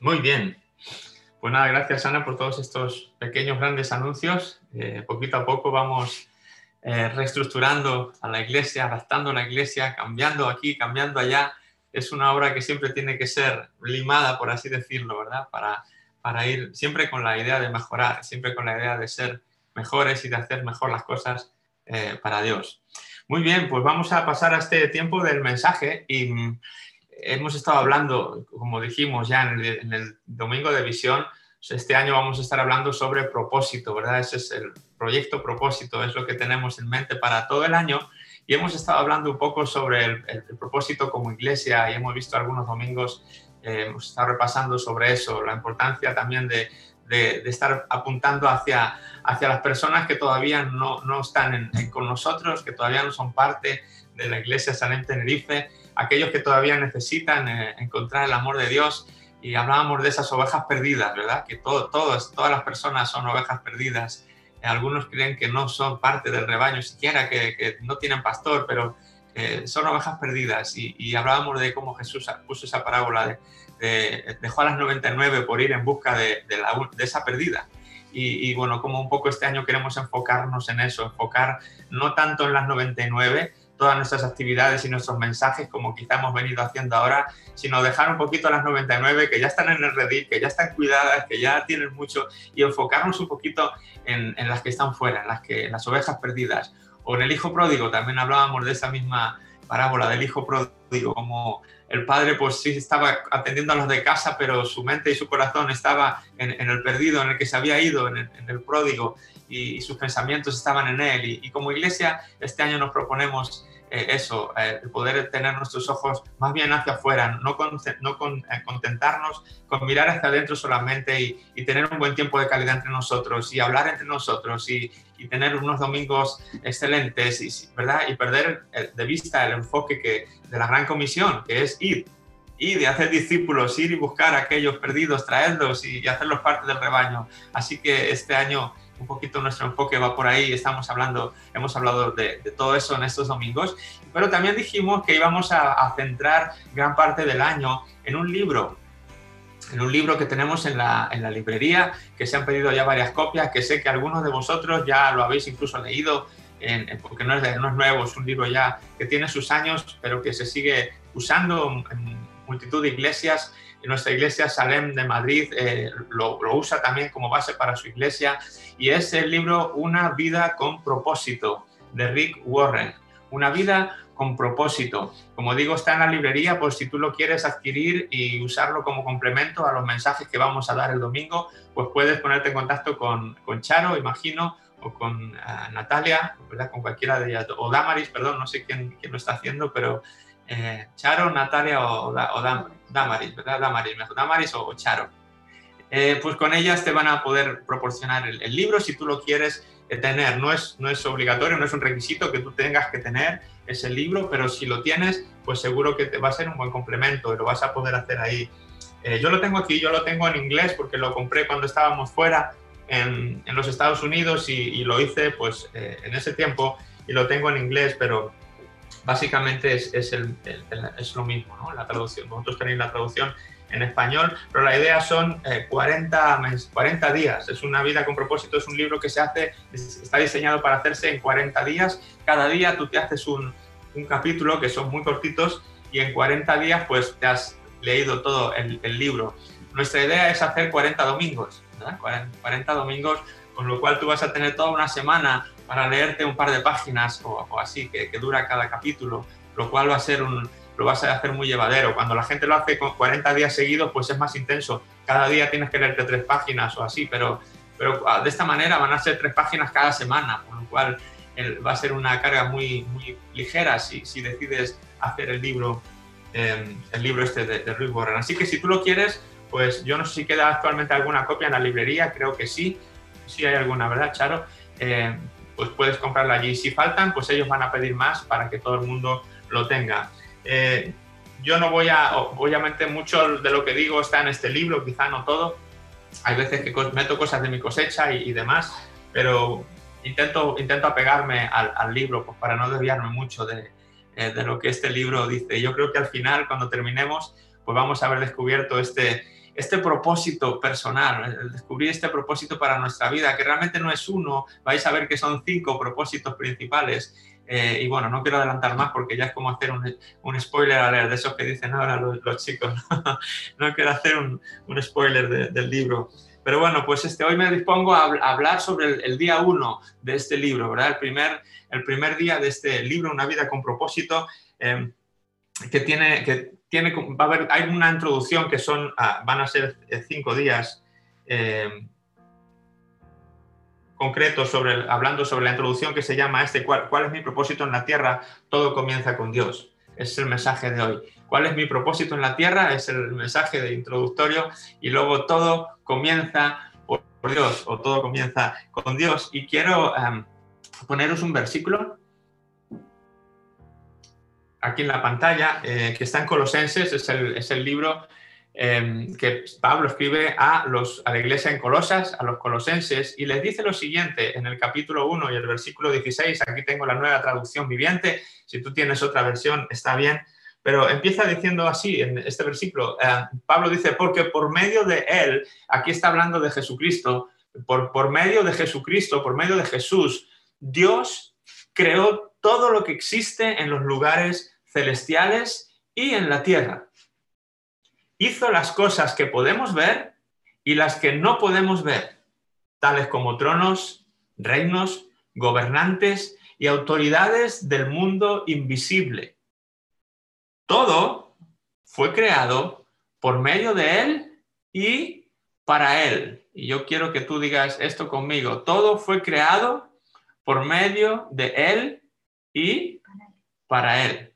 Muy bien. Pues nada, gracias Ana por todos estos pequeños, grandes anuncios. Eh, poquito a poco vamos eh, reestructurando a la iglesia, adaptando la iglesia, cambiando aquí, cambiando allá. Es una obra que siempre tiene que ser limada, por así decirlo, ¿verdad? Para, para ir siempre con la idea de mejorar, siempre con la idea de ser mejores y de hacer mejor las cosas eh, para Dios. Muy bien, pues vamos a pasar a este tiempo del mensaje y hemos estado hablando, como dijimos ya en el, domingo de visión, este año vamos a estar hablando sobre propósito, ¿verdad? Ese es el proyecto propósito, es lo que tenemos en mente para todo el año. Y hemos estado hablando un poco sobre el, propósito como iglesia y hemos visto algunos domingos, eh, hemos estado repasando sobre eso, la importancia también de, de, estar apuntando hacia, hacia las personas que todavía no, no están con nosotros, que todavía no son parte de la iglesia San Tenerife aquellos que todavía necesitan eh, encontrar el amor de Dios. Y hablábamos de esas ovejas perdidas, ¿verdad? Que todo, todas las personas son ovejas perdidas. Algunos creen que no son parte del rebaño siquiera, que, no tienen pastor, pero son ovejas perdidas. Y, hablábamos de cómo Jesús puso esa parábola de, dejó a las 99 por ir en busca de, de esa perdida. Y, y, bueno, como un poco este año queremos enfocarnos en eso, enfocar no tanto en las 99, todas nuestras actividades y nuestros mensajes como quizá hemos venido haciendo ahora, sino dejar un poquito a las 99 que ya están en el Reddit, que ya están cuidadas, que ya tienen mucho y enfocarnos un poquito en, las que están fuera, en las, que, las ovejas perdidas. O en el hijo pródigo, también hablábamos de esa misma parábola del hijo pródigo, como el padre pues sí estaba atendiendo a los de casa, pero su mente y su corazón estaba en, el perdido, en el que se había ido, en el pródigo y, sus pensamientos estaban en Él. Y, como iglesia, este año nos proponemos eh, eso, eh, poder tener nuestros ojos más bien hacia afuera, no, no con, eh, contentarnos con mirar hacia adentro solamente y, tener un buen tiempo de calidad entre nosotros y hablar entre nosotros y, tener unos domingos excelentes, y, ¿verdad? Y perder de vista el enfoque que, de la gran comisión, que es ir, y de hacer discípulos, ir y buscar a aquellos perdidos, traerlos y, hacerlos parte del rebaño. Así que este año un poquito nuestro enfoque va por ahí, estamos hablando, hemos hablado de, todo eso en estos domingos, pero también dijimos que íbamos a, centrar gran parte del año en un libro, en un libro que tenemos en la, en la, librería, que se han pedido ya varias copias, que sé que algunos de vosotros ya lo habéis incluso leído, porque no es, no es nuevo, es un libro ya que tiene sus años, pero que se sigue usando en multitud de iglesias nuestra iglesia Salem de Madrid eh, lo, usa también como base para su iglesia y es el libro Una vida con propósito de Rick Warren. Una vida con propósito. Como digo, está en la librería, pues si tú lo quieres adquirir y usarlo como complemento a los mensajes que vamos a dar el domingo, pues puedes ponerte en contacto con, con Charo, imagino, o con eh, Natalia, ¿verdad? con cualquiera de ellas, o Damaris, perdón, no sé quién, quién lo está haciendo, pero eh, Charo, Natalia o, Damaris, ¿verdad? Damaris, mejor Damaris o, Charo. Eh, pues con ellas te van a poder proporcionar el, libro si tú lo quieres eh, tener. No es, no es obligatorio, no es un requisito que tú tengas que tener ese libro, pero si lo tienes, pues seguro que te va a ser un buen complemento y lo vas a poder hacer ahí. yo lo tengo aquí, yo lo tengo en inglés porque lo compré cuando estábamos fuera en, en los Estados Unidos y, y lo hice pues en ese tiempo y lo tengo en inglés, pero básicamente es, es, lo mismo, ¿no? La traducción. Vosotros tenéis la traducción en español, pero la idea son 40, eh, 40 días. Es una vida con propósito, es un libro que se hace, está diseñado para hacerse en 40 días. Cada día tú te haces un, un capítulo que son muy cortitos y en 40 días pues te has leído todo el, el libro. Nuestra idea es hacer 40 domingos, 40 domingos, con lo cual tú vas a tener toda una semana para leerte un par de páginas o, así que, dura cada capítulo, lo cual va a ser lo vas a hacer muy llevadero. Cuando la gente lo hace con 40 días seguidos, pues es más intenso. Cada día tienes que leerte tres páginas o así, pero, pero ah, de esta manera van a ser tres páginas cada semana, con lo cual va a ser una carga muy, muy ligera si, decides hacer el libro, em, el libro este de, de Warren. Así que si tú lo quieres, pues yo no sé si queda actualmente alguna copia en la librería, creo que sí, sí hay alguna, ¿verdad, Charo? Eh, pues puedes comprarla allí. Si faltan, pues ellos van a pedir más para que todo el mundo lo tenga. Eh, yo no voy a, obviamente mucho de lo que digo está en este libro, quizá no todo. Hay veces que meto cosas de mi cosecha y, demás, pero intento, intento apegarme al, libro pues para no desviarme mucho de, eh, de, lo que este libro dice. Yo creo que al final, cuando terminemos, pues vamos a haber descubierto este, este propósito personal, el descubrir este propósito para nuestra vida, que realmente no es uno, vais a ver que son cinco propósitos principales. Eh, y bueno, no quiero adelantar más porque ya es como hacer un, un spoiler de esos que dicen ahora los, chicos. no quiero hacer un, un spoiler del libro. Pero bueno, pues este, hoy me dispongo a, hablar sobre el, día uno de este libro, ¿verdad? El primer, el primer día de este libro, Una vida con propósito, em, que tiene, que tiene, va a haber, hay una introducción que son, ah, van a ser eh, cinco días em, concretos sobre, hablando sobre la introducción que se llama este, ¿cuál, ¿cuál es mi propósito en la tierra? Todo comienza con Dios. es el mensaje de hoy. ¿Cuál es mi propósito en la tierra? Es el mensaje de introductorio y luego todo comienza por Dios o todo comienza con Dios. Y quiero em, poneros un versículo aquí en la pantalla eh, que está en Colosenses, es el, es el libro em, que Pablo escribe a, los, a la iglesia en Colosas, a los colosenses, y les dice lo siguiente en el capítulo 1 y el versículo 16, aquí tengo la nueva traducción viviente, si tú tienes otra versión está bien, pero empieza diciendo así en este versículo. Eh, Pablo dice, porque por medio de él, aquí está hablando de Jesucristo, por, por medio de Jesucristo, por medio de Jesús, Dios creó todo lo que existe en los lugares celestiales y en la tierra. Hizo las cosas que podemos ver y las que no podemos ver, tales como tronos, reinos, gobernantes y autoridades del mundo invisible todo fue creado por medio de Él y para Él. Y yo quiero que tú digas esto conmigo. Todo fue creado por medio de Él y para Él.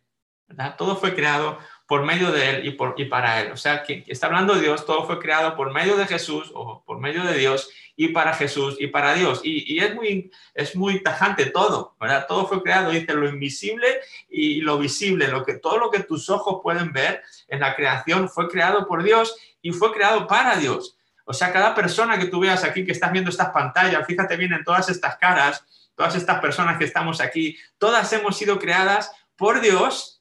Todo fue creado por medio de Él y, por, y para Él. O sea, que está hablando Dios, todo fue creado por medio de Jesús o por medio de Dios y para Jesús y para Dios. Y, es, muy, es muy tajante todo, ¿verdad? Todo fue creado, dice, lo invisible y lo visible, lo que, todo lo que tus ojos pueden ver en la creación fue creado por Dios y fue creado para Dios. O sea, cada persona que tú veas aquí, que estás viendo estas pantallas, fíjate bien en todas estas caras, todas estas personas que estamos aquí, todas hemos sido creadas por Dios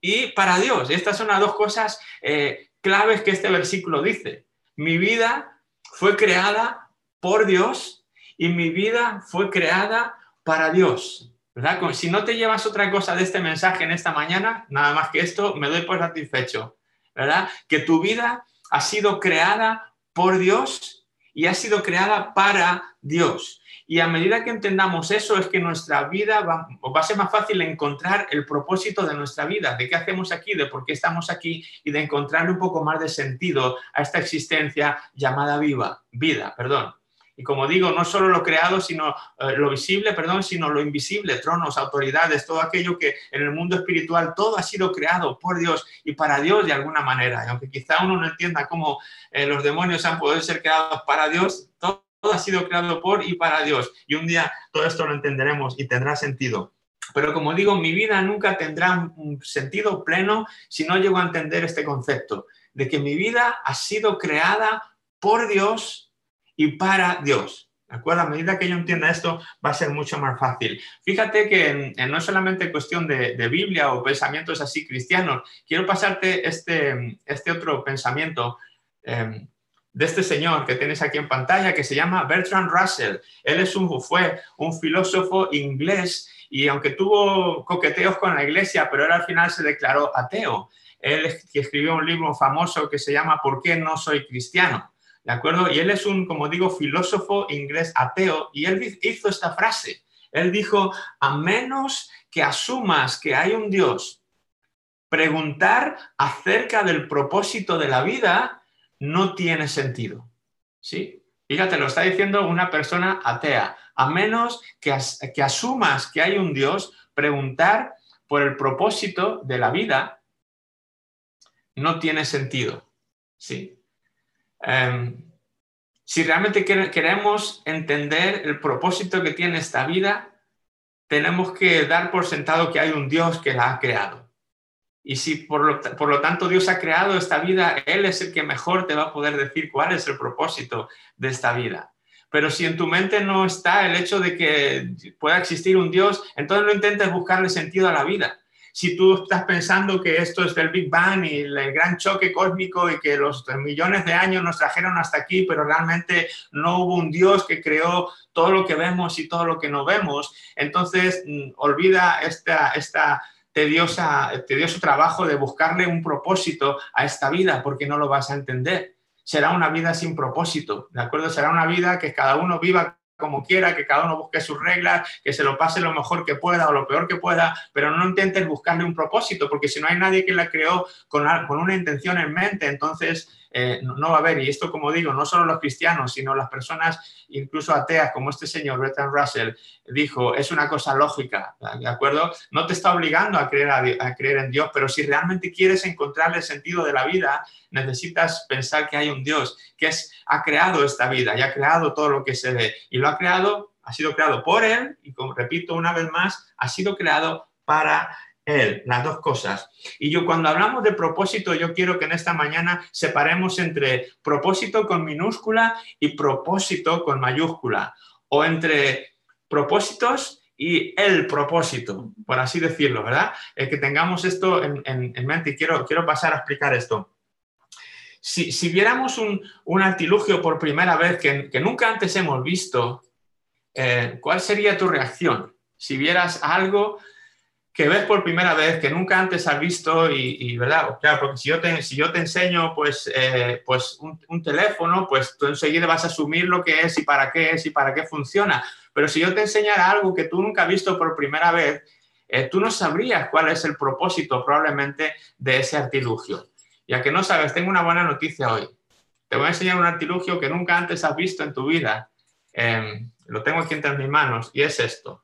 y para Dios. Estas son las dos cosas eh, claves que este versículo dice. Mi vida fue creada por Dios y mi vida fue creada para Dios. ¿verdad? Si no te llevas otra cosa de este mensaje en esta mañana, nada más que esto, me doy por satisfecho. ¿verdad? Que tu vida ha sido creada por Dios y ha sido creada para Dios. Y a medida que entendamos eso, es que nuestra vida va, va, a ser más fácil encontrar el propósito de nuestra vida, de qué hacemos aquí, de por qué estamos aquí y de encontrarle un poco más de sentido a esta existencia llamada viva, vida, perdón. Y como digo, no solo lo creado, sino eh, lo visible, perdón, sino lo invisible, tronos, autoridades, todo aquello que en el mundo espiritual todo ha sido creado por Dios y para Dios de alguna manera. Y aunque quizá uno no entienda cómo eh, los demonios han podido ser creados para Dios, todo, todo ha sido creado por y para Dios. Y un día todo esto lo entenderemos y tendrá sentido. Pero como digo, mi vida nunca tendrá sentido pleno si no llego a entender este concepto de que mi vida ha sido creada por Dios y para Dios. ¿De acuerdo? A medida que yo entienda esto, va a ser mucho más fácil. Fíjate que no es solamente cuestión de, Biblia o pensamientos así cristianos. Quiero pasarte este, este otro pensamiento em, de este señor que tienes aquí en pantalla, que se llama Bertrand Russell. Él es un, fue un filósofo inglés y aunque tuvo coqueteos con la iglesia, pero al final se declaró ateo. Él escribió un libro famoso que se llama ¿Por qué no soy cristiano? ¿De acuerdo? Y él es un, como digo, filósofo inglés ateo y él hizo esta frase. Él dijo, a menos que asumas que hay un Dios, preguntar acerca del propósito de la vida no tiene sentido. ¿Sí? Fíjate, lo está diciendo una persona atea. A menos que, asumas que hay un Dios, preguntar por el propósito de la vida no tiene sentido. ¿Sí? Em, si realmente queremos entender el propósito que tiene esta vida, tenemos que dar por sentado que hay un Dios que la ha creado. Y si por lo, por lo, tanto Dios ha creado esta vida, Él es el que mejor te va a poder decir cuál es el propósito de esta vida. Pero si en tu mente no está el hecho de que pueda existir un Dios, entonces no intentes buscarle sentido a la vida. si tú estás pensando que esto es del Big Bang y el gran choque cósmico y que los millones de años nos trajeron hasta aquí, pero realmente no hubo un Dios que creó todo lo que vemos y todo lo que no vemos, entonces mm, olvida esta, esta tediosa, tedioso trabajo de buscarle un propósito a esta vida porque no lo vas a entender. Será una vida sin propósito, ¿de acuerdo? Será una vida que cada uno viva como quiera, que cada uno busque sus reglas, que se lo pase lo mejor que pueda o lo peor que pueda, pero no intentes buscarle un propósito, porque si no hay nadie que la creó con, con una intención en mente, entonces eh, no, va a haber. Y esto, como digo, no solo los cristianos, sino las personas, incluso ateas, como este señor Bertrand Russell, dijo, es una cosa lógica, ¿de acuerdo? No te está obligando a creer, a, creer en Dios, pero si realmente quieres encontrar el sentido de la vida, necesitas pensar que hay un Dios que es, ha creado esta vida y ha creado todo lo que se ve. Y lo ha creado, ha sido creado por Él, y como repito una vez más, ha sido creado para él, las dos cosas. Y yo cuando hablamos de propósito, yo quiero que en esta mañana separemos entre propósito con minúscula y propósito con mayúscula, o entre propósitos y el propósito, por así decirlo, ¿verdad? El que tengamos esto en, mente y quiero, quiero pasar a explicar esto. Si, viéramos un, artilugio por primera vez que, nunca antes hemos visto, eh, ¿cuál sería tu reacción? Si vieras algo que ves por primera vez, que nunca antes has visto y, ¿verdad? Claro, porque si yo te, si yo te enseño pues, eh, pues un, teléfono, pues tú enseguida vas a asumir lo que es y para qué es y para qué funciona. Pero si yo te enseñara algo que tú nunca has visto por primera vez, eh, tú no sabrías cuál es el propósito probablemente de ese artilugio. Ya que no sabes, tengo una buena noticia hoy. Te voy a enseñar un artilugio que nunca antes has visto en tu vida. Em, lo tengo aquí entre mis manos y es esto.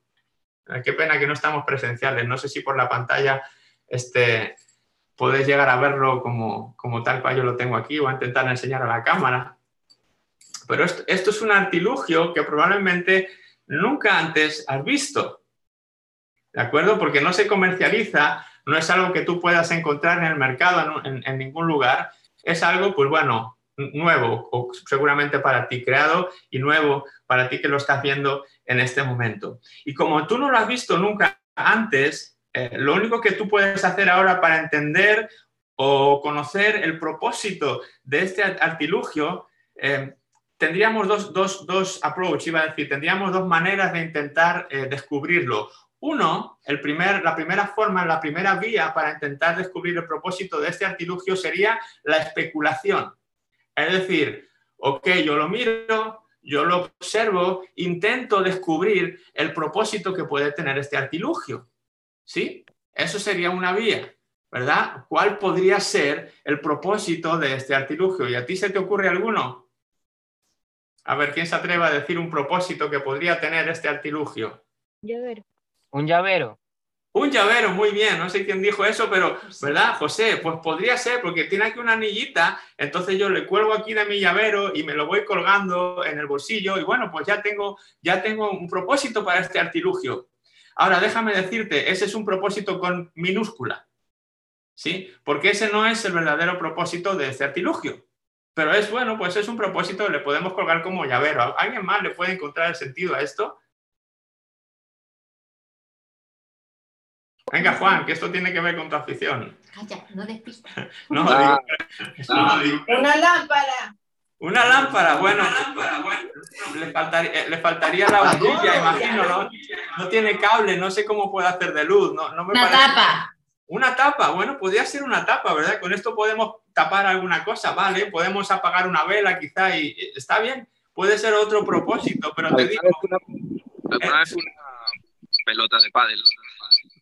Eh, qué pena que no estamos presenciales. No sé si por la pantalla este, podéis llegar a verlo como, tal cual yo lo tengo aquí o a intentar enseñar a la cámara. Pero esto, es un artilugio que probablemente nunca antes has visto. ¿De acuerdo? Porque no se comercializa, no es algo que tú puedas encontrar en el mercado en, en ningún lugar. Es algo, pues bueno, nuevo o seguramente para ti creado y nuevo para ti que lo estás viendo en este momento. Y como tú no lo has visto nunca antes, eh, lo único que tú puedes hacer ahora para entender o conocer el propósito de este artilugio, eh, tendríamos dos, dos, dos approach, iba a decir, tendríamos dos maneras de intentar eh, descubrirlo. Uno, el primer, la primera forma, la primera vía para intentar descubrir el propósito de este artilugio sería la especulación. Es decir, ok, yo lo miro, yo lo observo, intento descubrir el propósito que puede tener este artilugio. ¿Sí? Eso sería una vía, ¿verdad? ¿Cuál podría ser el propósito de este artilugio? ¿Y a ti se te ocurre alguno? A ver, ¿quién se atreve a decir un propósito que podría tener este artilugio? Llavero. Un llavero. Un llavero, muy bien, no sé quién dijo eso, pero, ¿verdad, José? Pues podría ser, porque tiene aquí una anillita, entonces yo le cuelgo aquí de mi llavero y me lo voy colgando en el bolsillo y bueno, pues ya tengo, ya tengo un propósito para este artilugio. Ahora, déjame decirte, ese es un propósito con minúscula, ¿sí? Porque ese no es el verdadero propósito de este artilugio. Pero es bueno, pues es un propósito le podemos colgar como llavero. ¿Alguien más le puede encontrar el sentido a esto? Venga, Juan, que esto tiene que ver con tu afición. Calla, no despistas. no, ah. Una lámpara. Una lámpara, bueno, Le, faltaría, le, faltaría, la bombilla, imagino, ¿no? No tiene cable, no sé cómo puede hacer de luz. No, no me una tapa. Una tapa, bueno, podría ser una tapa, ¿verdad? Con esto podemos tapar alguna cosa, ¿vale? Podemos apagar una vela quizá y está bien. Puede ser otro propósito, pero te digo... es una pelota de pádel.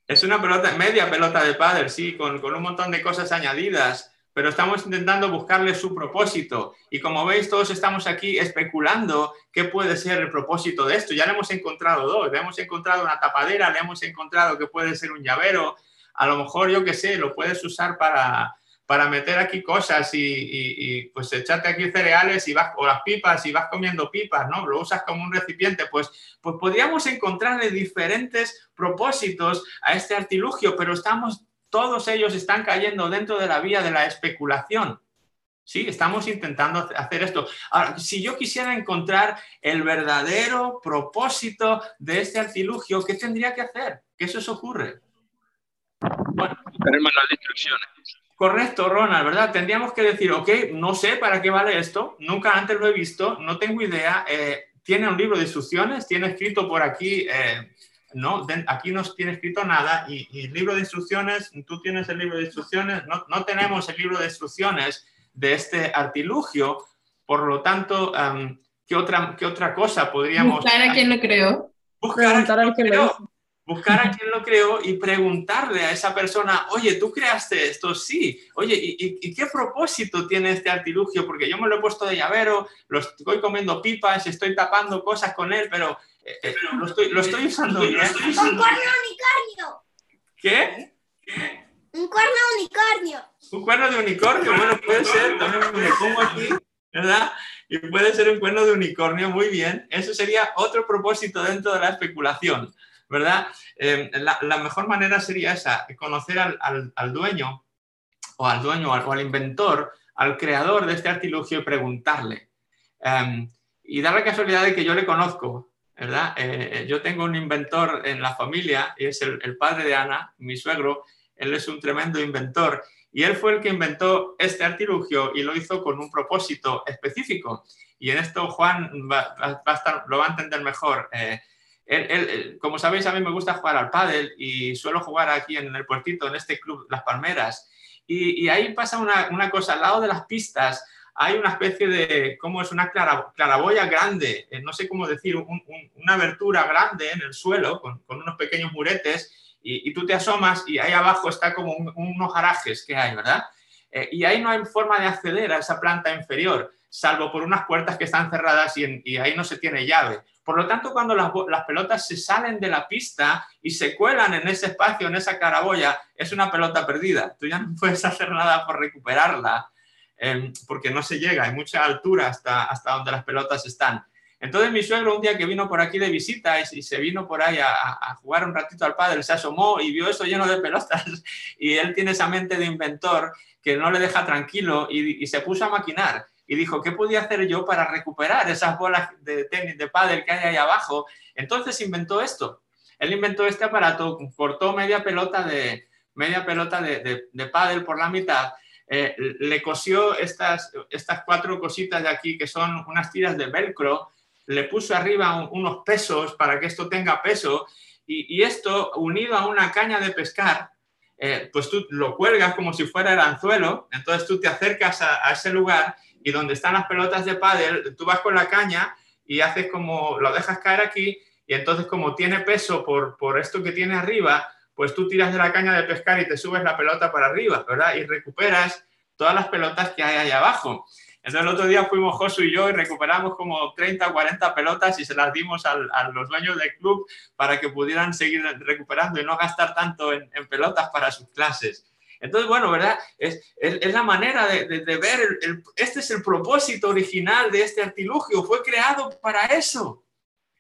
Es una pelota, media pelota de pádel, sí, con, un montón de cosas añadidas, pero estamos intentando buscarle su propósito. Y como veis, todos estamos aquí especulando qué puede ser el propósito de esto. Ya le hemos encontrado dos, le hemos encontrado una tapadera, le hemos encontrado que puede ser un llavero. A lo mejor, yo qué sé, lo puedes usar para, para meter aquí cosas y, pues echarte aquí cereales y vas, o las pipas y vas comiendo pipas, ¿no? Lo usas como un recipiente, pues, pues podríamos encontrarle diferentes propósitos a este artilugio, pero estamos, todos ellos están cayendo dentro de la vía de la especulación. Sí, estamos intentando hacer esto. Ahora, si yo quisiera encontrar el verdadero propósito de este artilugio, ¿qué tendría que hacer? ¿Qué se os ocurre? Bueno, manual de instrucciones. Correcto, Ronald, ¿verdad? Tendríamos que decir, ok, no sé para qué vale esto, nunca antes lo he visto, no tengo idea. Eh, tiene un libro de instrucciones, tiene escrito por aquí, eh, no, aquí no tiene escrito nada y, y, libro de instrucciones, tú tienes el libro de instrucciones, no, no, tenemos el libro de instrucciones de este artilugio, por lo tanto, um, ¿qué, otra, ¿qué otra cosa podríamos... Buscar a quien lo creó. Buscar a quien lo creó buscar a quien lo creó y preguntarle a esa persona, oye, ¿tú creaste esto? Sí. Oye, ¿y, qué propósito tiene este artilugio? Porque yo me lo he puesto de llavero, lo estoy comiendo pipas, estoy tapando cosas con él, pero, eh, eh, lo, estoy, lo, estoy, usando bien. Un cuerno unicornio. ¿Qué? Un cuerno unicornio. Un cuerno de unicornio, bueno, puede ser, también me pongo aquí, ¿verdad? Y puede ser un cuerno de unicornio, muy bien. Eso sería otro propósito dentro de la especulación. ¿Verdad? Eh, la, mejor manera sería esa, conocer al, dueño o al dueño o al, inventor, al creador de este artilugio y preguntarle. Em, y da la casualidad de que yo le conozco, ¿verdad? Eh, yo tengo un inventor en la familia y es el, padre de Ana, mi suegro. Él es un tremendo inventor y él fue el que inventó este artilugio y lo hizo con un propósito específico. Y en esto Juan va, lo va a entender mejor. Eh, como sabéis, a mí me gusta jugar al pádel y suelo jugar aquí en el puertito, en este club Las Palmeras. Y, ahí pasa una, cosa, al lado de las pistas hay una especie de, ¿cómo es? Una claraboya grande, eh, no sé cómo decir, una abertura grande en el suelo con, unos pequeños muretes y, tú te asomas y ahí abajo está como unos garajes que hay, ¿verdad? Eh, y ahí no hay forma de acceder a esa planta inferior, salvo por unas puertas que están cerradas y, y ahí no se tiene llave. Por lo tanto, cuando las, pelotas se salen de la pista y se cuelan en ese espacio, en esa caraboya, es una pelota perdida. Tú ya no puedes hacer nada por recuperarla em, porque no se llega, hay mucha altura hasta, donde las pelotas están. Entonces mi suegro un día que vino por aquí de visita y, se vino por ahí a, jugar un ratito al padre, se asomó y vio eso lleno de pelotas y él tiene esa mente de inventor que no le deja tranquilo y se puso a maquinar y dijo, ¿qué podía hacer yo para recuperar esas bolas de tenis, de pádel que hay ahí abajo? Entonces inventó esto. Él inventó este aparato, cortó media pelota de, media pelota de, de, pádel por la mitad, eh, le cosió estas, estas cuatro cositas de aquí que son unas tiras de velcro, le puso arriba unos pesos para que esto tenga peso y, esto unido a una caña de pescar, eh, pues tú lo cuelgas como si fuera el anzuelo, entonces tú te acercas a, a ese lugar y donde están las pelotas de pádel, tú vas con la caña y haces como, lo dejas caer aquí y entonces como tiene peso por, por esto que tiene arriba, pues tú tiras de la caña de pescar y te subes la pelota para arriba, ¿verdad? Y recuperas todas las pelotas que hay ahí abajo. Entonces el otro día fuimos Josu y yo y recuperamos como 30 o 40 pelotas y se las dimos a los dueños del club para que pudieran seguir recuperando y no gastar tanto en pelotas para sus clases. Entonces, bueno, ¿verdad? Es, es, la manera de, de, ver, este es el propósito original de este artilugio, fue creado para eso.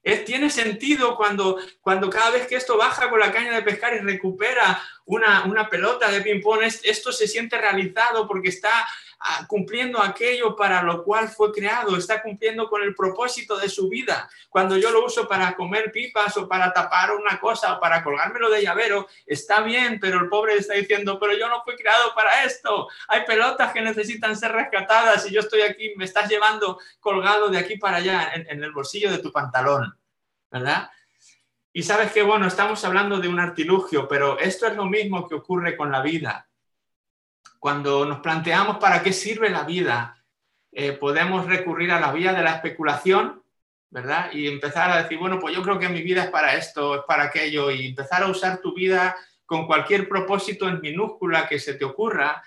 Es, tiene sentido cuando, cuando cada vez que esto baja con la caña de pescar y recupera una, una pelota de ping-pong, esto se siente realizado porque está cumpliendo aquello para lo cual fue creado, está cumpliendo con el propósito de su vida. Cuando yo lo uso para comer pipas o para tapar una cosa o para colgármelo de llavero, está bien, pero el pobre está diciendo, pero yo no fui creado para esto. Hay pelotas que necesitan ser rescatadas y yo estoy aquí, me estás llevando colgado de aquí para allá en, el bolsillo de tu pantalón, ¿verdad? Y sabes que, bueno, estamos hablando de un artilugio, pero esto es lo mismo que ocurre con la vida cuando nos planteamos para qué sirve la vida, eh, podemos recurrir a la vía de la especulación, ¿verdad? Y empezar a decir, bueno, pues yo creo que mi vida es para esto, es para aquello, y empezar a usar tu vida con cualquier propósito en minúscula que se te ocurra,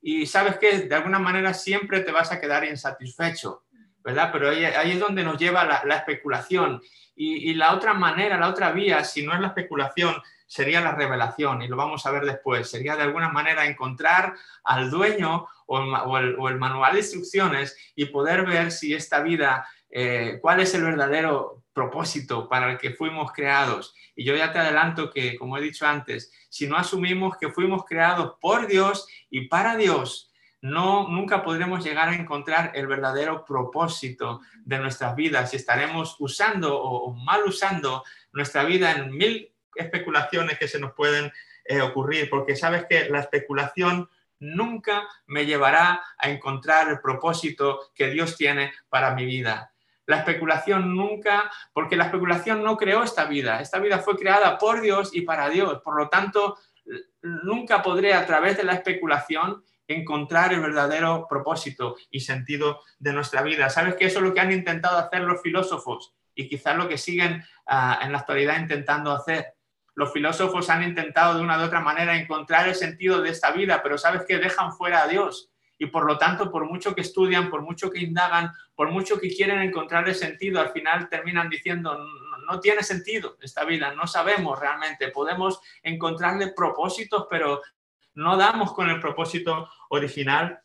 y sabes que de alguna manera siempre te vas a quedar insatisfecho, ¿verdad? Pero ahí, es donde nos lleva la, especulación. Y, y, la otra manera, la otra vía, si no es la especulación, sería la revelación, y lo vamos a ver después, sería de alguna manera encontrar al dueño o el, manual de instrucciones y poder ver si esta vida, eh, cuál es el verdadero propósito para el que fuimos creados. Y yo ya te adelanto que, como he dicho antes, si no asumimos que fuimos creados por Dios y para Dios, no, nunca podremos llegar a encontrar el verdadero propósito de nuestras vidas y estaremos usando o mal usando nuestra vida en mil especulaciones que se nos pueden eh, ocurrir, porque sabes que la especulación nunca me llevará a encontrar el propósito que Dios tiene para mi vida. La especulación nunca, porque la especulación no creó esta vida, esta vida fue creada por Dios y para Dios, por lo tanto, nunca podré a través de la especulación encontrar el verdadero propósito y sentido de nuestra vida. ¿Sabes que eso es lo que han intentado hacer los filósofos y quizás lo que siguen ah, en la actualidad intentando hacer? Los filósofos han intentado de una u otra manera encontrar el sentido de esta vida, pero sabes que dejan fuera a Dios. Y por lo tanto, por mucho que estudian, por mucho que indagan, por mucho que quieren encontrar el sentido, al final terminan diciendo, no, tiene sentido esta vida, no sabemos realmente, podemos encontrarle propósitos, pero no damos con el propósito original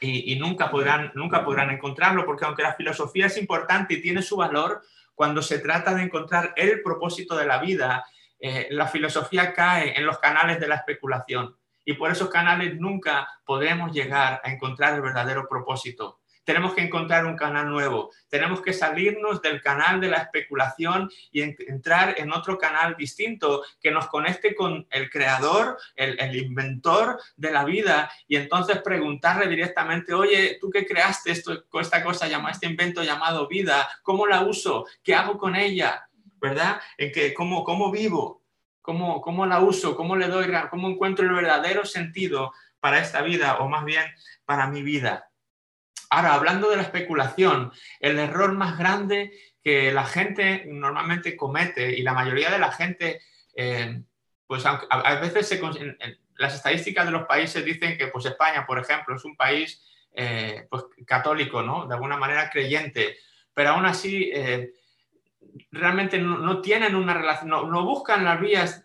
y, nunca, podrán, nunca podrán encontrarlo, porque aunque la filosofía es importante y tiene su valor, cuando se trata de encontrar el propósito de la vida, eh, la filosofía cae en los canales de la especulación. Y por esos canales nunca podremos llegar a encontrar el verdadero propósito. Tenemos que encontrar un canal nuevo, tenemos que salirnos del canal de la especulación y entrar en otro canal distinto que nos conecte con el creador, el, inventor de la vida. Y entonces preguntarle directamente, oye, tú qué creaste esto, esta cosa llamada, este invento llamado vida, ¿cómo la uso? ¿Qué hago con ella? ¿Verdad? ¿En qué, cómo, ¿Cómo vivo? ¿Cómo, ¿Cómo la uso? ¿Cómo le doy? ¿Cómo encuentro el verdadero sentido para esta vida o más bien para mi vida? Ahora, hablando de la especulación, el error más grande que la gente normalmente comete y la mayoría de la gente, eh, pues a, veces las estadísticas de los países dicen que pues España, por ejemplo, es un país eh, pues, católico, ¿no? De alguna manera creyente, pero aún así eh, realmente no, tienen una relación, no, buscan las vías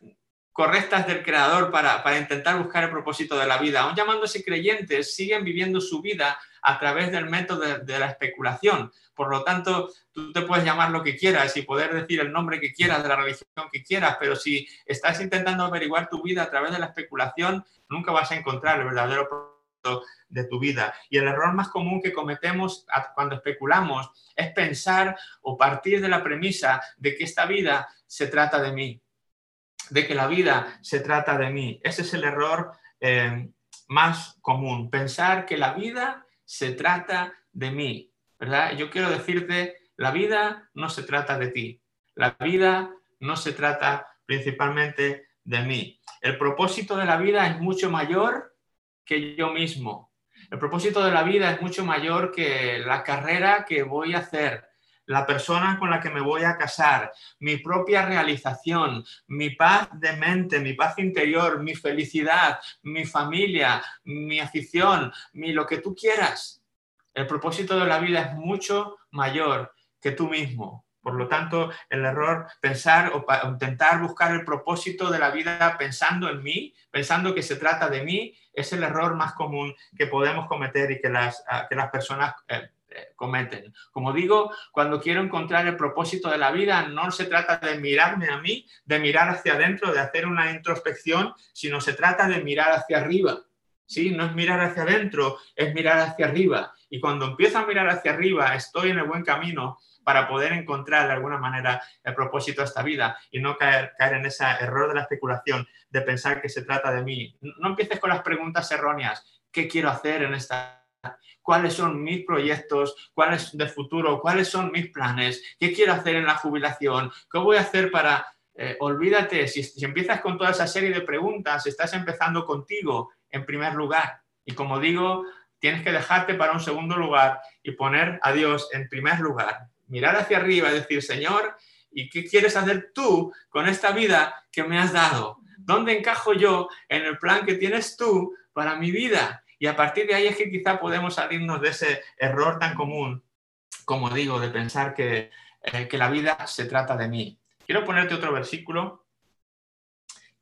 correctas del creador para, para, intentar buscar el propósito de la vida. Aún llamándose creyentes, siguen viviendo su vida a través del método de, la especulación. Por lo tanto, tú te puedes llamar lo que quieras y poder decir el nombre que quieras de la religión que quieras, pero si estás intentando averiguar tu vida a través de la especulación, nunca vas a encontrar el verdadero propósito de tu vida. Y el error más común que cometemos cuando especulamos es pensar o partir de la premisa de que esta vida se trata de mí, de que la vida se trata de mí. Ese es el error eh, más común, pensar que la vida se trata de mí, ¿verdad? Yo quiero decirte, la vida no se trata de ti, la vida no se trata principalmente de mí. El propósito de la vida es mucho mayor que yo mismo. El propósito de la vida es mucho mayor que la carrera que voy a hacer, la persona con la que me voy a casar, mi propia realización, mi paz de mente, mi paz interior, mi felicidad, mi familia, mi afición, mi lo que tú quieras. El propósito de la vida es mucho mayor que tú mismo. Por lo tanto, el error pensar o intentar buscar el propósito de la vida pensando en mí, pensando que se trata de mí, es el error más común que podemos cometer y que las, ah, que las personas eh, cometen. Como digo, cuando quiero encontrar el propósito de la vida, no se trata de mirarme a mí, de mirar hacia adentro, de hacer una introspección, sino se trata de mirar hacia arriba. ¿sí? No es mirar hacia adentro, es mirar hacia arriba. Y cuando empiezo a mirar hacia arriba, estoy en el buen camino para poder encontrar de alguna manera el propósito de esta vida y no caer, caer en ese error de la especulación de pensar que se trata de mí. No empieces con las preguntas erróneas. ¿Qué quiero hacer en esta cuáles son mis proyectos, cuáles de futuro, cuáles son mis planes, qué quiero hacer en la jubilación, qué voy a hacer para... Eh, olvídate, si empiezas con toda esa serie de preguntas, estás empezando contigo en primer lugar. Y como digo, tienes que dejarte para un segundo lugar y poner a Dios en primer lugar. Mirar hacia arriba y decir, Señor, ¿y qué quieres hacer tú con esta vida que me has dado? ¿Dónde encajo yo en el plan que tienes tú para mi vida? Y a partir de ahí es que quizá podemos salirnos de ese error tan común, como digo, de pensar que, eh, que la vida se trata de mí. Quiero ponerte otro versículo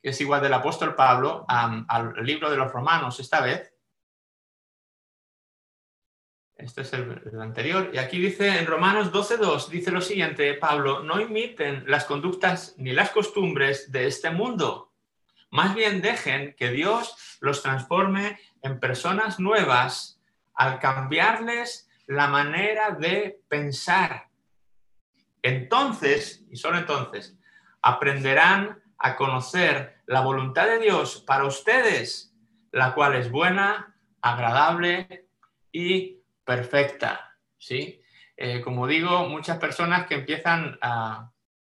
que es igual del apóstol Pablo al libro de los romanos esta vez. Este es el, anterior. Y aquí dice en Romanos 12.2, dice lo siguiente, Pablo, no imiten las conductas ni las costumbres de este mundo. Más bien dejen que Dios los transforme en personas nuevas al cambiarles la manera de pensar. Entonces, y solo entonces, aprenderán a conocer la voluntad de Dios para ustedes, la cual es buena, agradable y perfecta. ¿sí? Eh, como digo, muchas personas que empiezan a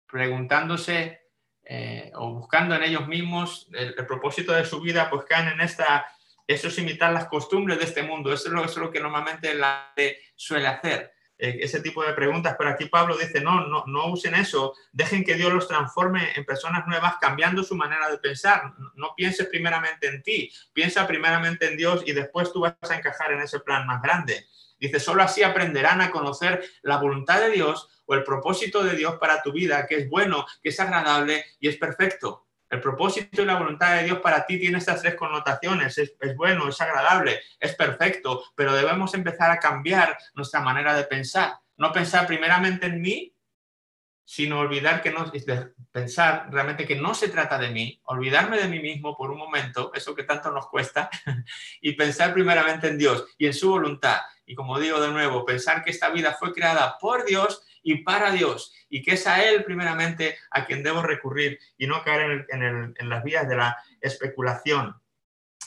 preguntándose eh, o buscando en ellos mismos el, propósito de su vida, pues caen en esta, eso es imitar las costumbres de este mundo, eso es lo, es lo que normalmente la suele hacer. Eh, ese tipo de preguntas, pero aquí Pablo dice, no, no, no usen eso, dejen que Dios los transforme en personas nuevas cambiando su manera de pensar. No pienses primeramente en ti, piensa primeramente en Dios y después tú vas a encajar en ese plan más grande. Dice, solo así aprenderán a conocer la voluntad de Dios o el propósito de Dios para tu vida, que es bueno, que es agradable y es perfecto. El propósito y la voluntad de Dios para ti tiene estas tres connotaciones. Es, bueno, es agradable, es perfecto, pero debemos empezar a cambiar nuestra manera de pensar. No pensar primeramente en mí, sino olvidar que no, pensar realmente que no se trata de mí, olvidarme de mí mismo por un momento, eso que tanto nos cuesta, y pensar primeramente en Dios y en su voluntad. Y como digo de nuevo, pensar que esta vida fue creada por Dios y para Dios y que es a Él primeramente a quien debo recurrir y no caer en, las vías de la especulación.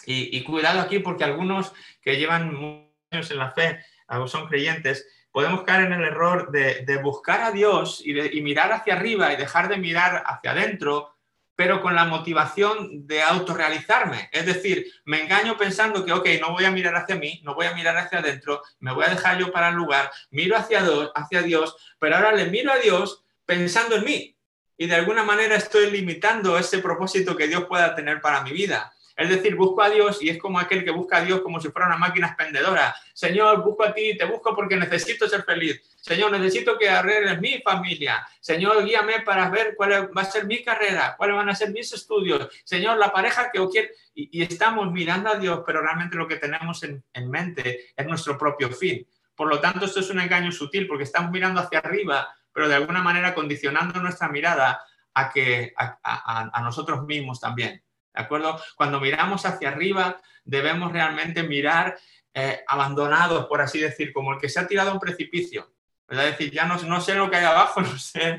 Y, cuidado aquí porque algunos que llevan años en la fe, son creyentes, podemos caer en el error de, buscar a Dios y, y mirar hacia arriba y dejar de mirar hacia adentro pero con la motivación de autorrealizarme. Es decir, me engaño pensando que, ok, no voy a mirar hacia mí, no voy a mirar hacia adentro, me voy a dejar yo para el lugar, miro hacia, hacia Dios, pero ahora le miro a Dios pensando en mí. Y de alguna manera estoy limitando ese propósito que Dios pueda tener para mi vida. Es decir, busco a Dios y es como aquel que busca a Dios como si fuera una máquina expendedora. Señor, busco a ti, te busco porque necesito ser feliz. Señor, necesito que arregles mi familia. Señor, guíame para ver cuál va a ser mi carrera, cuáles van a ser mis estudios. Señor, la pareja que yo quiero. Y, estamos mirando a Dios, pero realmente lo que tenemos en, mente es nuestro propio fin. Por lo tanto, esto es un engaño sutil porque estamos mirando hacia arriba, pero de alguna manera condicionando nuestra mirada a, que, a nosotros mismos también. ¿De acuerdo? Cuando miramos hacia arriba, debemos realmente mirar eh, abandonados, por así decir, como el que se ha tirado a un precipicio. Es decir, ya no, sé lo que hay abajo, no sé,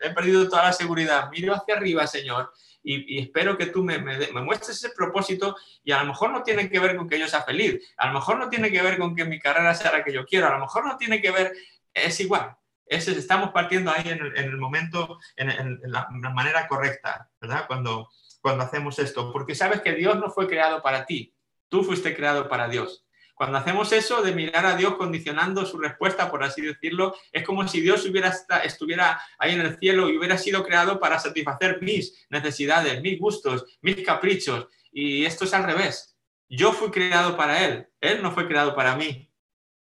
he perdido toda la seguridad. Miro hacia arriba, Señor, y, espero que tú me, me, muestres ese propósito y a lo mejor no tiene que ver con que yo sea feliz, a lo mejor no tiene que ver con que mi carrera sea la que yo quiero, a lo mejor no tiene que ver, es igual. Ese, estamos partiendo ahí en el, momento, en, en, la manera correcta, ¿verdad? Cuando, cuando hacemos esto, porque sabes que Dios no fue creado para ti, tú fuiste creado para Dios. Cuando hacemos eso de mirar a Dios condicionando su respuesta, por así decirlo, es como si Dios hubiera, estuviera ahí en el cielo y hubiera sido creado para satisfacer mis necesidades, mis gustos, mis caprichos. Y esto es al revés. Yo fui creado para Él, Él no fue creado para mí.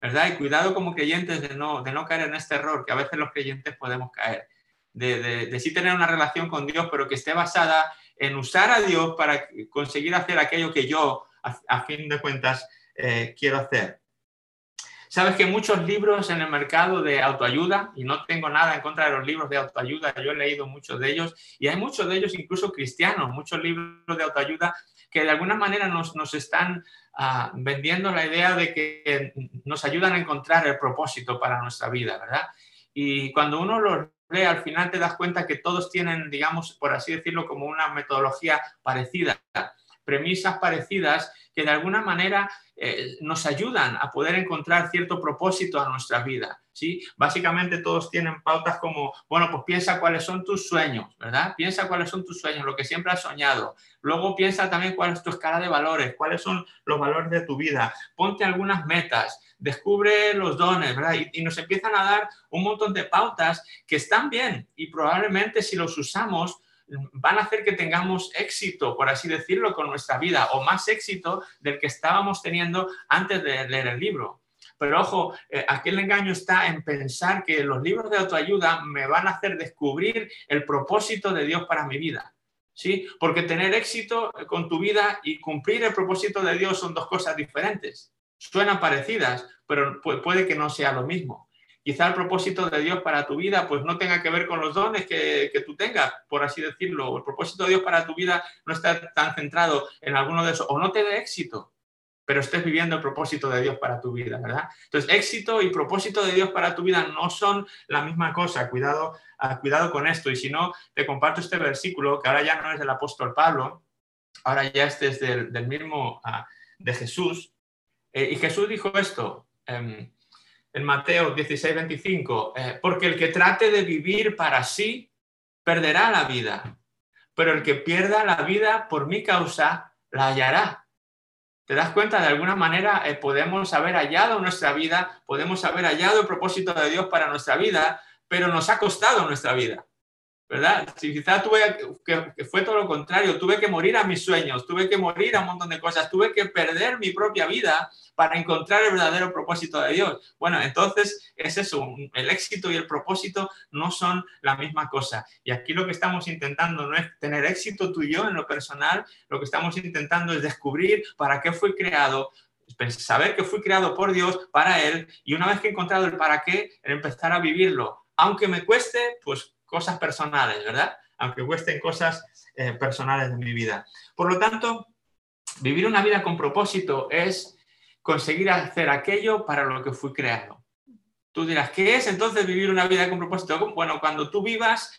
¿Verdad? Y cuidado como creyentes de no, de no caer en este error que a veces los creyentes podemos caer. De, de, de sí tener una relación con Dios, pero que esté basada en usar a Dios para conseguir hacer aquello que yo, a, fin de cuentas, eh, quiero hacer. Sabes que muchos libros en el mercado de autoayuda, y no tengo nada en contra de los libros de autoayuda, yo he leído muchos de ellos, y hay muchos de ellos incluso cristianos, muchos libros de autoayuda que de alguna manera nos, nos están ah, vendiendo la idea de que nos ayudan a encontrar el propósito para nuestra vida, ¿verdad? Y cuando uno los al final te das cuenta que todos tienen, digamos, por así decirlo, como una metodología parecida, premisas parecidas que de alguna manera eh, nos ayudan a poder encontrar cierto propósito a nuestra vida. ¿sí? Básicamente todos tienen pautas como, bueno, pues piensa cuáles son tus sueños, ¿verdad? Piensa cuáles son tus sueños, lo que siempre has soñado. Luego piensa también cuál es tu escala de valores, cuáles son los valores de tu vida. Ponte algunas metas, descubre los dones, ¿verdad? Y, nos empiezan a dar un montón de pautas que están bien y probablemente si los usamos van a hacer que tengamos éxito, por así decirlo, con nuestra vida o más éxito del que estábamos teniendo antes de leer el libro. Pero ojo, eh, aquel engaño está en pensar que los libros de autoayuda me van a hacer descubrir el propósito de Dios para mi vida. ¿Sí? Porque tener éxito con tu vida y cumplir el propósito de Dios son dos cosas diferentes suenan parecidas, pero puede que no sea lo mismo. Quizá el propósito de Dios para tu vida pues no tenga que ver con los dones que, tú tengas, por así decirlo. El propósito de Dios para tu vida no está tan centrado en alguno de esos, o no te dé éxito. pero estés viviendo el propósito de Dios para tu vida, ¿verdad? Entonces, éxito y propósito de Dios para tu vida no son la misma cosa. Cuidado, ah, cuidado con esto. Y si no, te comparto este versículo que ahora ya no es del apóstol Pablo, ahora ya este es del, mismo ah, de Jesús. Eh, y Jesús dijo esto em, en Mateo 16, 25, eh, porque el que trate de vivir para sí, perderá la vida, pero el que pierda la vida por mi causa, la hallará. ¿Te das cuenta? De alguna manera eh, podemos haber hallado nuestra vida, podemos haber hallado el propósito de Dios para nuestra vida, pero nos ha costado nuestra vida. ¿Verdad? Si quizá tuve que, fue todo lo contrario, tuve que morir a mis sueños, tuve que morir a un montón de cosas, tuve que perder mi propia vida para encontrar el verdadero propósito de Dios. Bueno, entonces es eso, el éxito y el propósito no son la misma cosa. Y aquí lo que estamos intentando no es tener éxito tú y yo en lo personal, lo que estamos intentando es descubrir para qué fui creado, saber que fui creado por Dios para Él y una vez que he encontrado el para qué, empezar a vivirlo. Aunque me cueste, pues cosas personales, ¿verdad? Aunque cuesten cosas eh, personales de mi vida. Por lo tanto, vivir una vida con propósito es conseguir hacer aquello para lo que fui creado. Tú dirás, ¿qué es entonces vivir una vida con propósito? Bueno, cuando tú vivas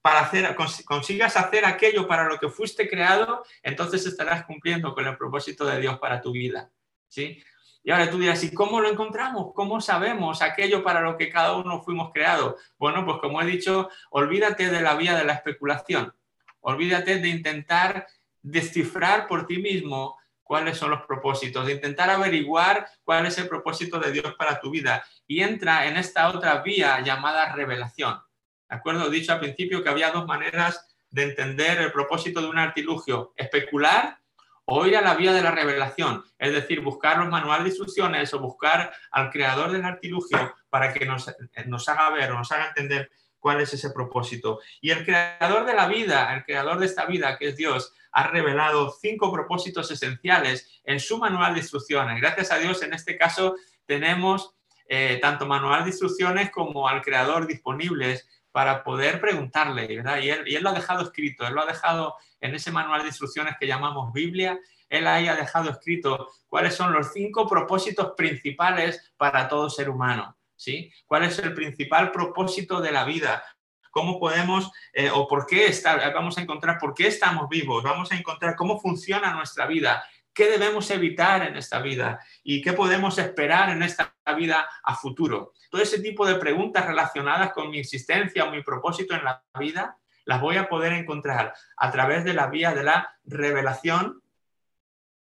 para hacer, consigas hacer aquello para lo que fuiste creado, entonces estarás cumpliendo con el propósito de Dios para tu vida. ¿sí? Y ahora tú dirás, ¿y cómo lo encontramos? ¿Cómo sabemos aquello para lo que cada uno fuimos creados? Bueno, pues como he dicho, olvídate de la vía de la especulación. Olvídate de intentar descifrar por ti mismo cuáles son los propósitos, de intentar averiguar cuál es el propósito de Dios para tu vida. Y entra en esta otra vía llamada revelación. ¿De acuerdo? He dicho al principio que había dos maneras de entender el propósito de un artilugio, especular o ir a la vía de la revelación, es decir, buscar los manuales de instrucciones o buscar al creador del artilugio para que nos, nos haga ver o nos haga entender cuál es ese propósito. Y el creador de la vida, el creador de esta vida, que es Dios, ha revelado cinco propósitos esenciales en su manual de instrucciones. Gracias a Dios, en este caso, tenemos eh, tanto manual de instrucciones como al creador disponibles para poder preguntarle. Y él, y él, lo ha dejado escrito, él lo ha dejado en ese manual de instrucciones que llamamos Biblia, él ahí ha dejado escrito cuáles son los cinco propósitos principales para todo ser humano, ¿sí? ¿Cuál es el principal propósito de la vida? ¿Cómo podemos eh, o por qué está, vamos a encontrar por qué estamos vivos? Vamos a encontrar cómo funciona nuestra vida, qué debemos evitar en esta vida y qué podemos esperar en esta vida a futuro. Todo ese tipo de preguntas relacionadas con mi existencia o mi propósito en la vida, las voy a poder encontrar a través de la vía de la revelación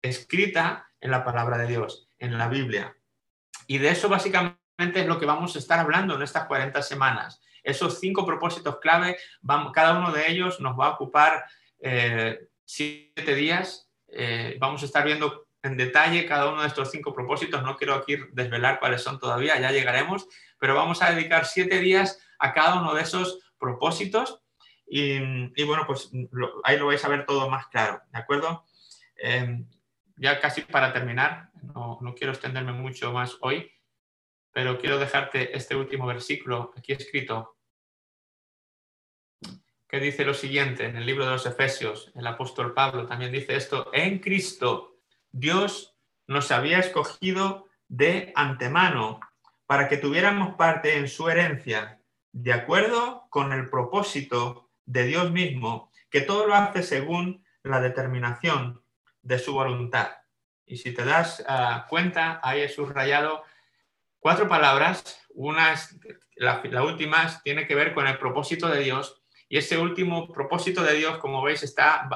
escrita en la palabra de Dios, en la Biblia. Y de eso básicamente es lo que vamos a estar hablando en estas 40 semanas. Esos cinco propósitos clave, cada uno de ellos nos va a ocupar eh, siete días. Eh, vamos a estar viendo en detalle cada uno de estos cinco propósitos. No quiero aquí desvelar cuáles son todavía, ya llegaremos, pero vamos a dedicar siete días a cada uno de esos propósitos y, bueno, pues ahí lo vais a ver todo más claro, ¿de acuerdo? Em, ya casi para terminar, no, no quiero extenderme mucho más hoy, pero quiero dejarte este último versículo aquí escrito que dice lo siguiente en el libro de los Efesios, el apóstol Pablo también dice esto, en Cristo Dios nos había escogido de antemano para que tuviéramos parte en su herencia, de acuerdo con el propósito de Dios mismo, que todo lo hace según la determinación de su voluntad. Y si te das ah, cuenta, ahí he subrayado cuatro palabras. Una es, la, última tiene que ver con el propósito de Dios. Y ese último propósito de Dios, como veis, está,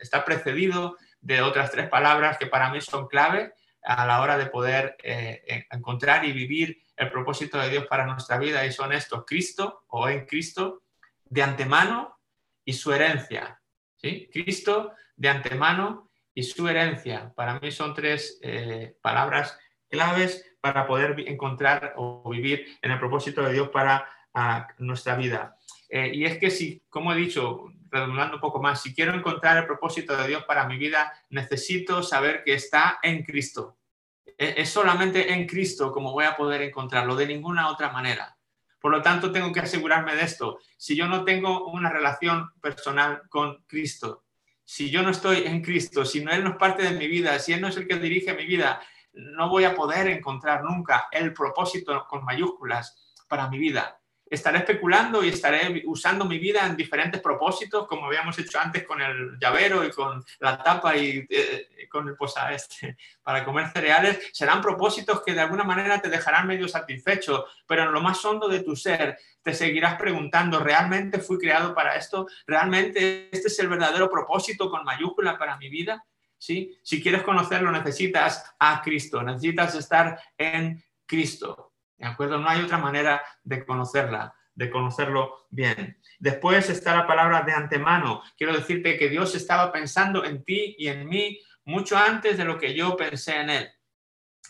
está precedido de otras tres palabras que para mí son clave a la hora de poder eh, encontrar y vivir el propósito de Dios para nuestra vida y son estos, Cristo o en Cristo, de antemano y su herencia. ¿sí? Cristo de antemano y su herencia. Para mí son tres eh, palabras claves para poder encontrar o vivir en el propósito de Dios para ah, nuestra vida. Eh, y es que si, como he dicho, redundando un poco más, si quiero encontrar el propósito de Dios para mi vida, necesito saber que está en Cristo. E, es solamente en Cristo como voy a poder encontrarlo, de ninguna otra manera. Por lo tanto, tengo que asegurarme de esto. Si yo no tengo una relación personal con Cristo, si yo no estoy en Cristo, si no Él no es parte de mi vida, si Él no es el que dirige mi vida, no voy a poder encontrar nunca el propósito con mayúsculas para mi vida estaré especulando y estaré usando mi vida en diferentes propósitos, como habíamos hecho antes con el llavero y con la tapa y eh, con el posa este, para comer cereales. Serán propósitos que de alguna manera te dejarán medio satisfecho, pero en lo más hondo de tu ser te seguirás preguntando, ¿realmente fui creado para esto? ¿Realmente este es el verdadero propósito con mayúscula para mi vida? ¿Sí? Si quieres conocerlo, necesitas a Cristo, necesitas estar en Cristo. ¿De acuerdo? No hay otra manera de conocerla, de conocerlo bien. Después está la palabra de antemano. Quiero decirte que Dios estaba pensando en ti y en mí mucho antes de lo que yo pensé en Él.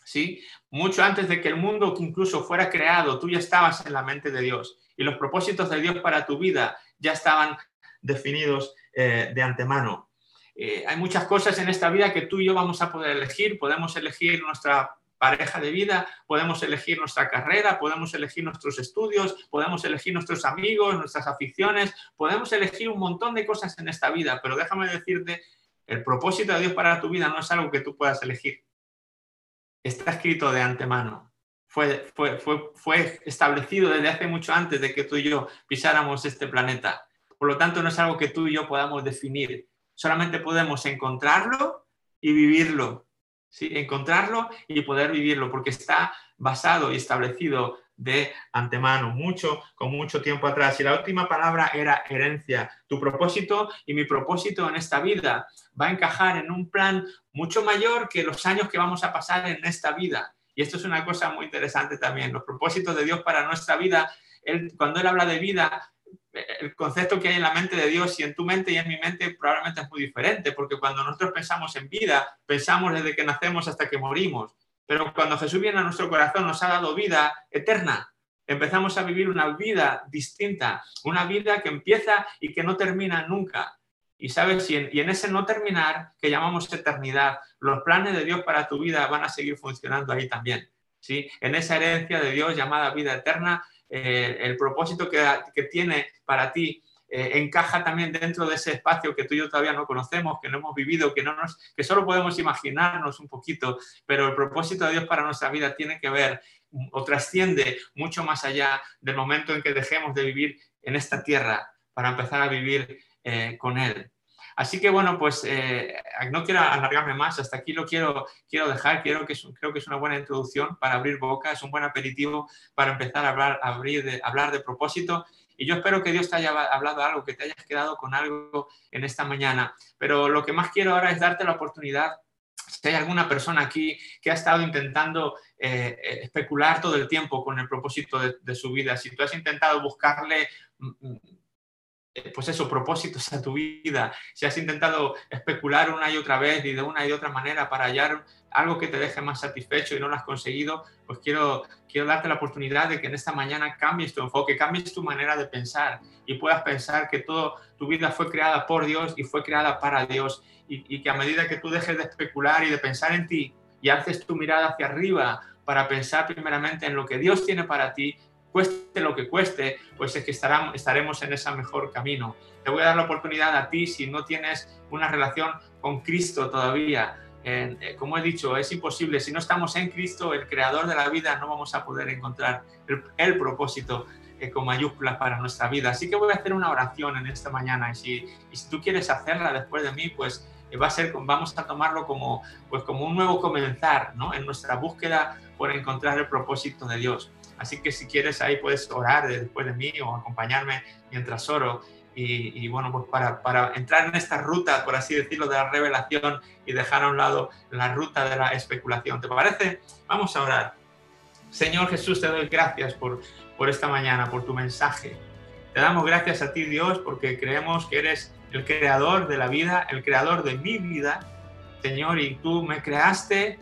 ¿Sí? Mucho antes de que el mundo que incluso fuera creado, tú ya estabas en la mente de Dios. Y los propósitos de Dios para tu vida ya estaban definidos eh, de antemano. Eh, hay muchas cosas en esta vida que tú y yo vamos a poder elegir. Podemos elegir nuestra pareja de vida, podemos elegir nuestra carrera, podemos elegir nuestros estudios, podemos elegir nuestros amigos, nuestras aficiones, podemos elegir un montón de cosas en esta vida, pero déjame decirte, el propósito de Dios para tu vida no es algo que tú puedas elegir. Está escrito de antemano. Fue, fue, fue, fue establecido desde hace mucho antes de que tú y yo pisáramos este planeta. Por lo tanto, no es algo que tú y yo podamos definir. Solamente podemos encontrarlo y vivirlo encontrarlo y poder vivirlo, porque está basado y establecido de antemano, mucho, con mucho tiempo atrás. Y la última palabra era herencia. Tu propósito y mi propósito en esta vida va a encajar en un plan mucho mayor que los años que vamos a pasar en esta vida. Y esto es una cosa muy interesante también. Los propósitos de Dios para nuestra vida, cuando Él habla de vida, el concepto que hay en la mente de Dios y en tu mente y en mi mente probablemente es muy diferente, porque cuando nosotros pensamos en vida, pensamos desde que nacemos hasta que morimos. Pero cuando Jesús viene a nuestro corazón, nos ha dado vida eterna. Empezamos a vivir una vida distinta, una vida que empieza y que no termina nunca. Y sabes, y en, ese no terminar, que llamamos eternidad, los planes de Dios para tu vida van a seguir funcionando ahí también. ¿sí? En esa herencia de Dios llamada vida eterna, eh, el propósito que, tiene para ti eh, encaja también dentro de ese espacio que tú y yo todavía no conocemos, que no hemos vivido, que, solo podemos imaginarnos un poquito, pero el propósito de Dios para nuestra vida tiene que ver o trasciende mucho más allá del momento en que dejemos de vivir en esta tierra para empezar a vivir eh, con Él. Así que bueno, pues eh, no quiero alargarme más, hasta aquí lo quiero, quiero dejar, quiero que creo que es una buena introducción para abrir boca, es un buen aperitivo para empezar a hablar, abrir de, hablar de propósito. Y yo espero que Dios te haya hablado algo, que te hayas quedado con algo en esta mañana. Pero lo que más quiero ahora es darte la oportunidad si hay alguna persona aquí que ha estado intentando eh, especular todo el tiempo con el propósito de, de, su vida, si tú has intentado buscarle mm, mm, pues eso, propósitos a tu vida, si has intentado especular una y otra vez y de una y otra manera para hallar algo que te deje más satisfecho y no lo has conseguido, pues quiero, quiero darte la oportunidad de que en esta mañana cambies tu enfoque, cambies tu manera de pensar y puedas pensar que toda tu vida fue creada por Dios y fue creada para Dios. Y que a medida que tú dejes de especular y de pensar en ti y haces tu mirada hacia arriba para pensar primeramente en lo que Dios tiene para ti, cueste lo que cueste, pues es que estaremos en ese mejor camino. Te voy a dar la oportunidad a ti si no tienes una relación con Cristo todavía. Eh, como he dicho, es imposible. Si no estamos en Cristo, el creador de la vida, no vamos a poder encontrar el, propósito eh, con mayúsculas para nuestra vida. Así que voy a hacer una oración en esta mañana y si, si tú quieres hacerla después de mí, pues eh, va a ser, vamos a tomarlo como, pues como un nuevo comenzar ¿no? en nuestra búsqueda por encontrar el propósito de Dios. Así que si quieres ahí puedes orar después de mí o acompañarme mientras oro. Y, bueno, pues para, para, entrar en esta ruta, por así decirlo, de la revelación y dejar a un lado la ruta de la especulación. ¿Te parece? Vamos a orar. Señor Jesús, te doy gracias por, por esta mañana, por tu mensaje. Te damos gracias a ti, Dios, porque creemos que eres el creador de la vida, el creador de mi vida, Señor, y tú me creaste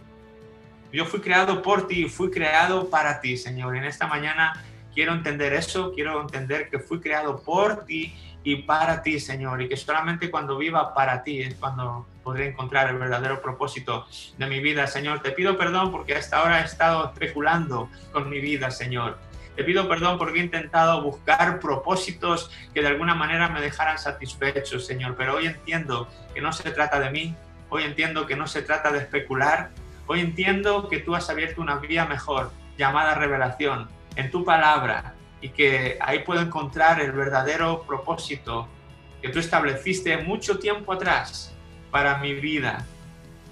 yo fui creado por ti, fui creado para ti, Señor. En esta mañana quiero entender eso, quiero entender que fui creado por ti y para ti, Señor, y que solamente cuando viva para ti es cuando podré encontrar el verdadero propósito de mi vida, Señor. Te pido perdón porque hasta ahora he estado especulando con mi vida, Señor. Te pido perdón porque he intentado buscar propósitos que de alguna manera me dejaran satisfecho, Señor, pero hoy entiendo que no se trata de mí, hoy entiendo que no se trata de especular, hoy entiendo que tú has abierto una vía mejor llamada revelación en tu palabra y que ahí puedo encontrar el verdadero propósito que tú estableciste mucho tiempo atrás para mi vida.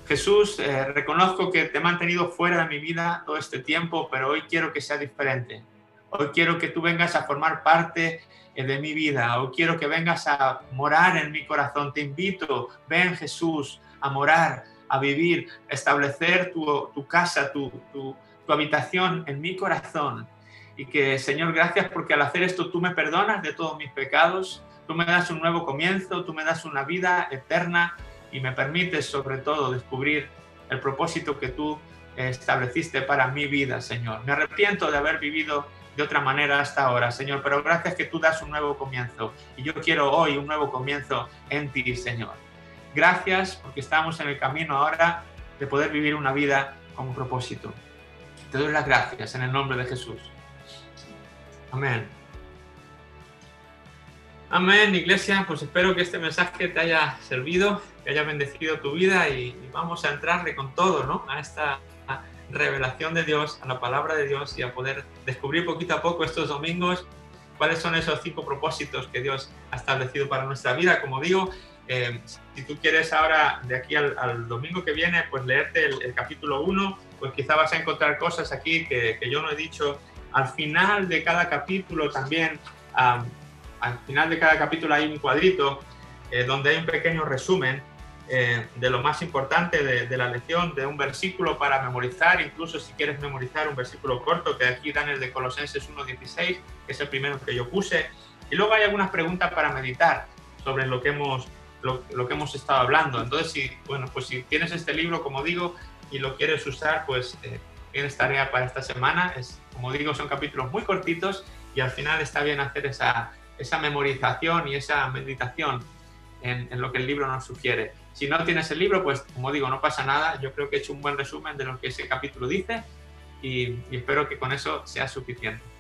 Jesús, eh, reconozco que te he mantenido fuera de mi vida todo este tiempo, pero hoy quiero que sea diferente. Hoy quiero que tú vengas a formar parte eh, de mi vida. Hoy quiero que vengas a morar en mi corazón. Te invito, ven Jesús, a morar, a vivir, establecer tu, casa, tu, tu, tu habitación en mi corazón. Y que, Señor, gracias porque al hacer esto tú me perdonas de todos mis pecados, tú me das un nuevo comienzo, tú me das una vida eterna y me permites sobre todo descubrir el propósito que tú estableciste para mi vida, Señor. Me arrepiento de haber vivido de otra manera hasta ahora, Señor, pero gracias que tú das un nuevo comienzo y yo quiero hoy un nuevo comienzo en ti, Señor. Gracias porque estamos en el camino ahora de poder vivir una vida con propósito. Te doy las gracias en el nombre de Jesús. Amén. Amén, iglesia. Pues espero que este mensaje te haya servido, que haya bendecido tu vida y, vamos a entrarle con todo, ¿no? A esta revelación de Dios, a la palabra de Dios y a poder descubrir poquito a poco estos domingos cuáles son esos cinco propósitos que Dios ha establecido para nuestra vida. Como digo, eh, si tú quieres ahora, de aquí al, domingo que viene, pues leerte el, capítulo 1, pues quizá vas a encontrar cosas aquí que, yo no he dicho. Al final de cada capítulo también, al final de cada capítulo hay un cuadrito eh, donde hay un pequeño resumen eh, de lo más importante de, la lección, de un versículo para memorizar, incluso si quieres memorizar un versículo corto, que aquí dan el de Colosenses 1.16, que es el primero que yo puse. Y luego hay algunas preguntas para meditar sobre lo que hemos, lo, que hemos estado hablando. Entonces, si, bueno, pues si tienes este libro, como digo, y lo quieres usar, pues eh, tienes tarea para esta semana. Es, como digo, son capítulos muy cortitos y al final está bien hacer esa, esa memorización y esa meditación en, lo que el libro nos sugiere. Si no tienes el libro, pues como digo, no pasa nada. Yo creo que he hecho un buen resumen de lo que ese capítulo dice y espero que con eso sea suficiente.